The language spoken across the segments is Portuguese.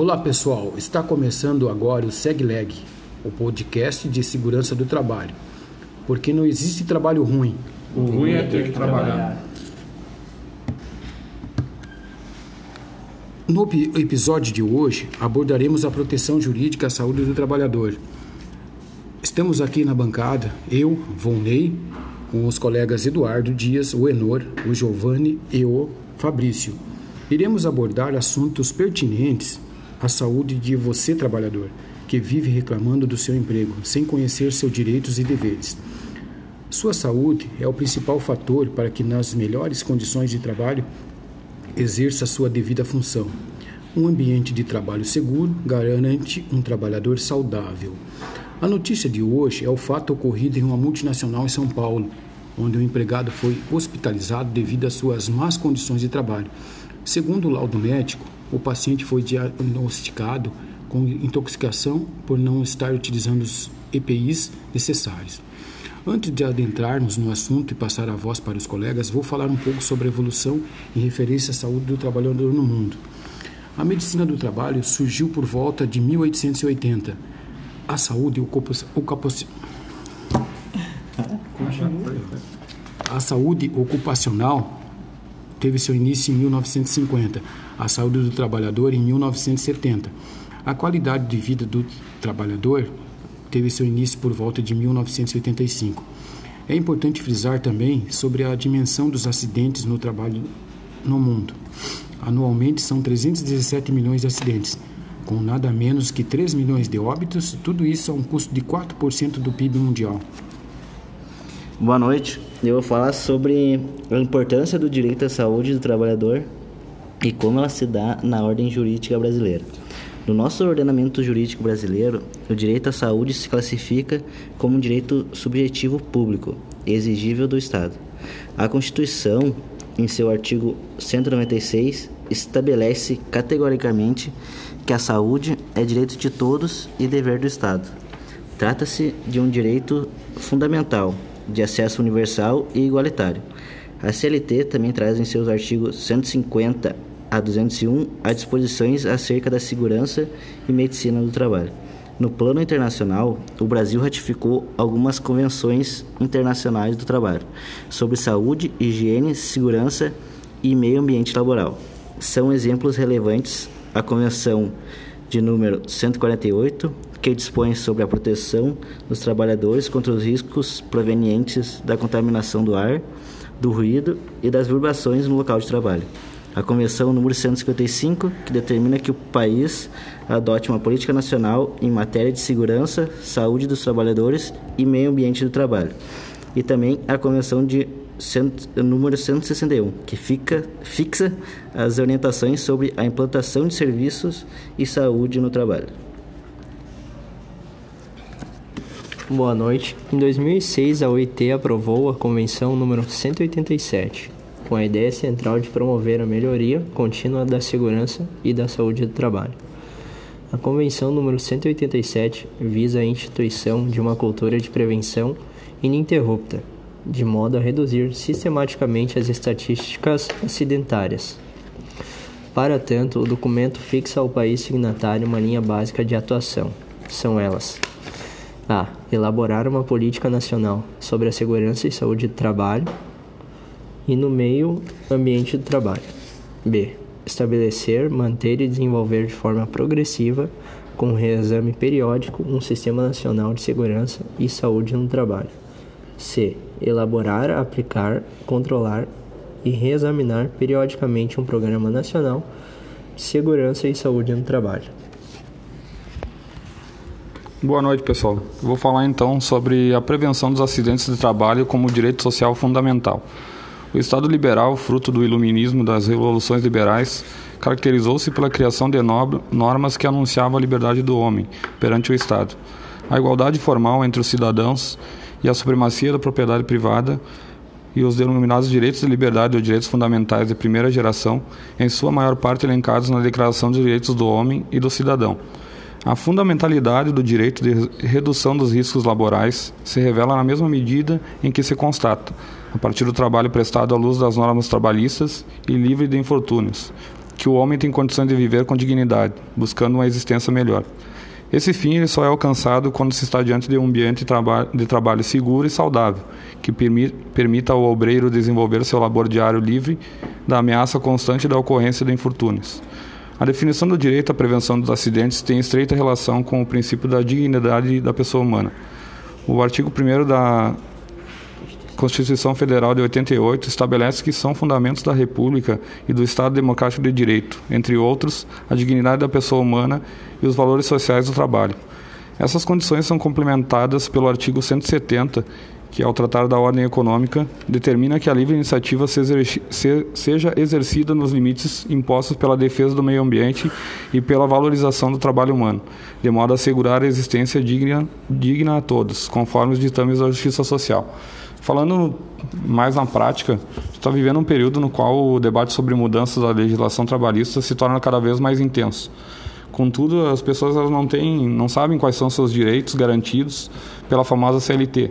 Olá pessoal, está começando agora o SegLeg, o podcast de segurança do trabalho. Porque não existe trabalho ruim. O ruim é ter que trabalhar. No episódio de hoje abordaremos a proteção jurídica à saúde do trabalhador. Estamos aqui na bancada, eu, Volney, com os colegas Eduardo Dias, o Enor, o Giovanni e o Fabrício. Iremos abordar assuntos pertinentes à saúde de você, trabalhador, que vive reclamando do seu emprego, sem conhecer seus direitos e deveres. Sua saúde é o principal fator para que, nas melhores condições de trabalho, exerça sua devida função. Um ambiente de trabalho seguro garante um trabalhador saudável. A notícia de hoje é o fato ocorrido em uma multinacional em São Paulo, onde o empregado foi hospitalizado devido às suas más condições de trabalho. Segundo o laudo médico, o paciente foi diagnosticado com intoxicação por não estar utilizando os EPIs necessários. Antes de adentrarmos no assunto e passar a voz para os colegas, vou falar um pouco sobre a evolução em referência à saúde do trabalhador no mundo. A medicina do trabalho surgiu por volta de 1880 a saúde ocupa, a saúde ocupacional teve seu início em 1950, a saúde do trabalhador em 1970. A qualidade de vida do trabalhador teve seu início por volta de 1985. É importante frisar também sobre a dimensão dos acidentes no trabalho no mundo. Anualmente são 317 milhões de acidentes, com nada menos que 3 milhões de óbitos, tudo isso a um custo de 4% do PIB mundial. Boa noite. Eu vou falar sobre a importância do direito à saúde do trabalhador e como ela se dá na ordem jurídica brasileira. No nosso ordenamento jurídico brasileiro, o direito à saúde se classifica como um direito subjetivo público, exigível do Estado. A Constituição, em seu artigo 196, estabelece categoricamente que a saúde é direito de todos e dever do Estado. Trata-se de um direito fundamental, de acesso universal e igualitário. A CLT também traz em seus artigos 150 a 201 as disposições acerca da segurança e medicina do trabalho. No plano internacional, o Brasil ratificou algumas convenções internacionais do trabalho sobre saúde, higiene, segurança e meio ambiente laboral. São exemplos relevantes a Convenção de número 148, que dispõe sobre a proteção dos trabalhadores contra os riscos provenientes da contaminação do ar, do ruído e das vibrações no local de trabalho. A Convenção número 155, que determina que o país adote uma política nacional em matéria de segurança, saúde dos trabalhadores e meio ambiente do trabalho. E também a Convenção de cento, número 161, que fica, fixa as orientações sobre a implantação de serviços e saúde no trabalho. Boa noite. Em 2006, a OIT aprovou a Convenção número 187, com a ideia central de promover a melhoria contínua da segurança e da saúde do trabalho. A Convenção número 187 visa a instituição de uma cultura de prevenção ininterrupta de modo a reduzir sistematicamente as estatísticas acidentárias. Para tanto, o documento fixa ao país signatário uma linha básica de atuação. São elas: a. Elaborar uma política nacional sobre a segurança e saúde do trabalho e no meio ambiente do trabalho. B. Estabelecer, manter e desenvolver de forma progressiva, com reexame periódico, um sistema nacional de segurança e saúde no trabalho. C elaborar, aplicar, controlar e reexaminar periodicamente um programa nacional de segurança e saúde no trabalho. Boa noite, pessoal. vou falar então sobre a prevenção dos acidentes de trabalho como direito social fundamental. O Estado liberal, fruto do iluminismo das revoluções liberais, caracterizou-se pela criação de normas que anunciavam a liberdade do homem perante o Estado, a igualdade formal entre os cidadãos e a supremacia da propriedade privada e os denominados direitos de liberdade ou direitos fundamentais de primeira geração, em sua maior parte elencados na Declaração dos Direitos do Homem e do Cidadão. A fundamentalidade do direito de redução dos riscos laborais se revela na mesma medida em que se constata, a partir do trabalho prestado à luz das normas trabalhistas e livre de infortúnios, que o homem tem condições de viver com dignidade, buscando uma existência melhor. Esse fim ele só é alcançado quando se está diante de um ambiente de, traba de trabalho seguro e saudável, que permi permita ao obreiro desenvolver seu labor diário livre da ameaça constante da ocorrência de infortúnios. A definição do direito à prevenção dos acidentes tem estreita relação com o princípio da dignidade da pessoa humana. O artigo 1 da Constituição Federal de 88 estabelece que são fundamentos da República e do Estado Democrático de Direito, entre outros, a dignidade da pessoa humana e os valores sociais do trabalho. Essas condições são complementadas pelo artigo 170, que, ao tratar da ordem econômica, determina que a livre iniciativa seja exercida nos limites impostos pela defesa do meio ambiente e pela valorização do trabalho humano, de modo a assegurar a existência digna, digna a todos, conforme os ditames da Justiça Social. Falando mais na prática, está vivendo um período no qual o debate sobre mudanças da legislação trabalhista se torna cada vez mais intenso. Contudo, as pessoas não têm, não sabem quais são seus direitos garantidos pela famosa CLT,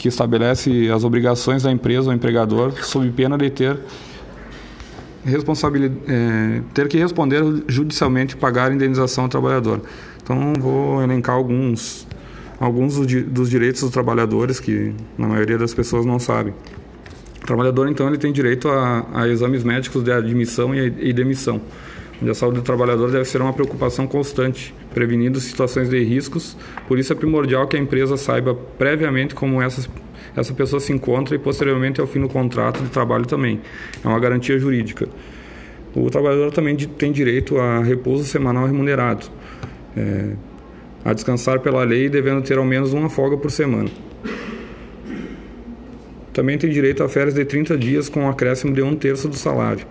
que estabelece as obrigações da empresa ou empregador sob pena de ter responsabilidade, é, ter que responder judicialmente pagar indenização ao trabalhador. Então, vou elencar alguns alguns dos direitos dos trabalhadores que na maioria das pessoas não sabem. O trabalhador, então, ele tem direito a, a exames médicos de admissão e, e demissão. Onde a saúde do trabalhador deve ser uma preocupação constante, prevenindo situações de riscos. Por isso é primordial que a empresa saiba previamente como essa, essa pessoa se encontra e posteriormente ao fim do contrato de trabalho também. É uma garantia jurídica. O trabalhador também tem direito a repouso semanal remunerado. É, a descansar pela lei, devendo ter ao menos uma folga por semana. Também tem direito a férias de 30 dias com um acréscimo de um terço do salário.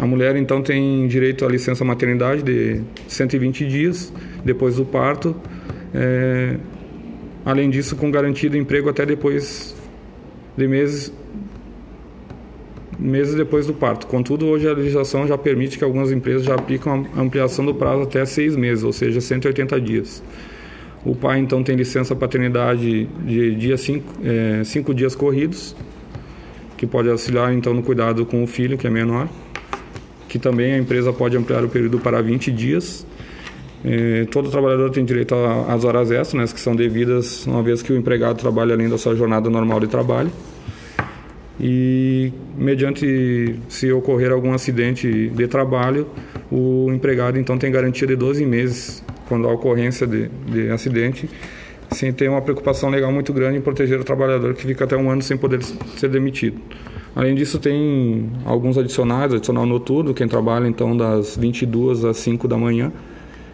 A mulher então tem direito à licença maternidade de 120 dias depois do parto. É, além disso, com garantido emprego até depois de meses meses depois do parto. Contudo, hoje a legislação já permite que algumas empresas já aplicam a ampliação do prazo até seis meses, ou seja, 180 dias. O pai, então, tem licença paternidade de dia cinco, é, cinco dias corridos, que pode auxiliar, então, no cuidado com o filho, que é menor, que também a empresa pode ampliar o período para 20 dias. É, todo trabalhador tem direito às horas extras, né, que são devidas uma vez que o empregado trabalha além da sua jornada normal de trabalho e mediante se ocorrer algum acidente de trabalho, o empregado então tem garantia de 12 meses quando há ocorrência de, de acidente, sem ter uma preocupação legal muito grande em proteger o trabalhador que fica até um ano sem poder ser demitido. Além disso, tem alguns adicionais, adicional noturno, quem trabalha então das 22 às 5 da manhã,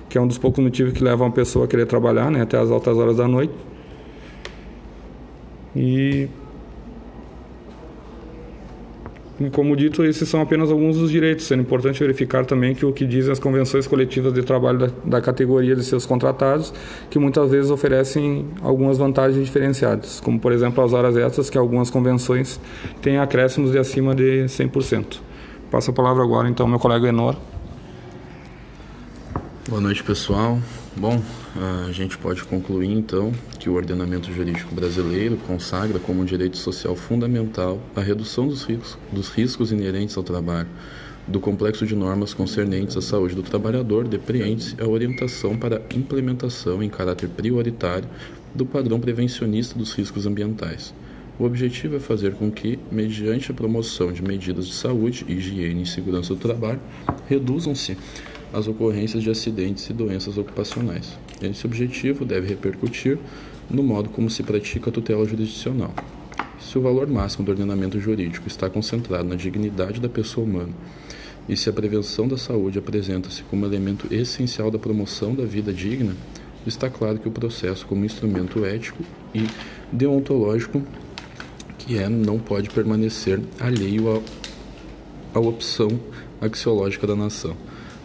que é um dos poucos motivos que levam a pessoa a querer trabalhar, né, até as altas horas da noite. E como dito, esses são apenas alguns dos direitos, sendo importante verificar também que o que dizem as convenções coletivas de trabalho da, da categoria de seus contratados, que muitas vezes oferecem algumas vantagens diferenciadas, como por exemplo as horas extras, que algumas convenções têm acréscimos de acima de 100%. Passo a palavra agora então ao meu colega Enor. Boa noite, pessoal. Bom, a gente pode concluir então que o ordenamento jurídico brasileiro consagra como um direito social fundamental a redução dos riscos, dos riscos inerentes ao trabalho, do complexo de normas concernentes à saúde do trabalhador, depreende-se a orientação para implementação em caráter prioritário do padrão prevencionista dos riscos ambientais. O objetivo é fazer com que, mediante a promoção de medidas de saúde, higiene e segurança do trabalho, reduzam-se as ocorrências de acidentes e doenças ocupacionais. Esse objetivo deve repercutir no modo como se pratica a tutela jurisdicional. Se o valor máximo do ordenamento jurídico está concentrado na dignidade da pessoa humana e se a prevenção da saúde apresenta-se como elemento essencial da promoção da vida digna, está claro que o processo, como instrumento ético e deontológico que é, não pode permanecer alheio à, à opção axiológica da nação.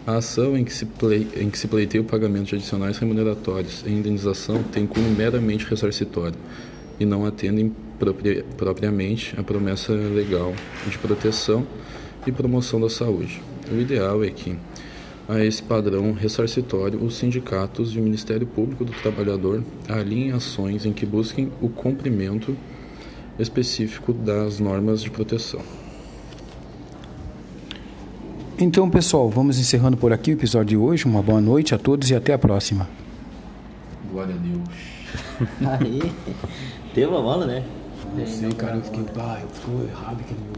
A ação em que, se play, em que se pleiteia o pagamento de adicionais remuneratórios e indenização tem cunho meramente ressarcitório e não atendem propria, propriamente à promessa legal de proteção e promoção da saúde. O ideal é que, a esse padrão ressarcitório, os sindicatos e o Ministério Público do Trabalhador alinhem ações em que busquem o cumprimento específico das normas de proteção. Então, pessoal, vamos encerrando por aqui o episódio de hoje. Uma boa noite a todos e até a próxima. Glória a Deus. Aí, teve uma bola, né? Não sei, cara, eu fiquei, bah, eu ficou errado aquele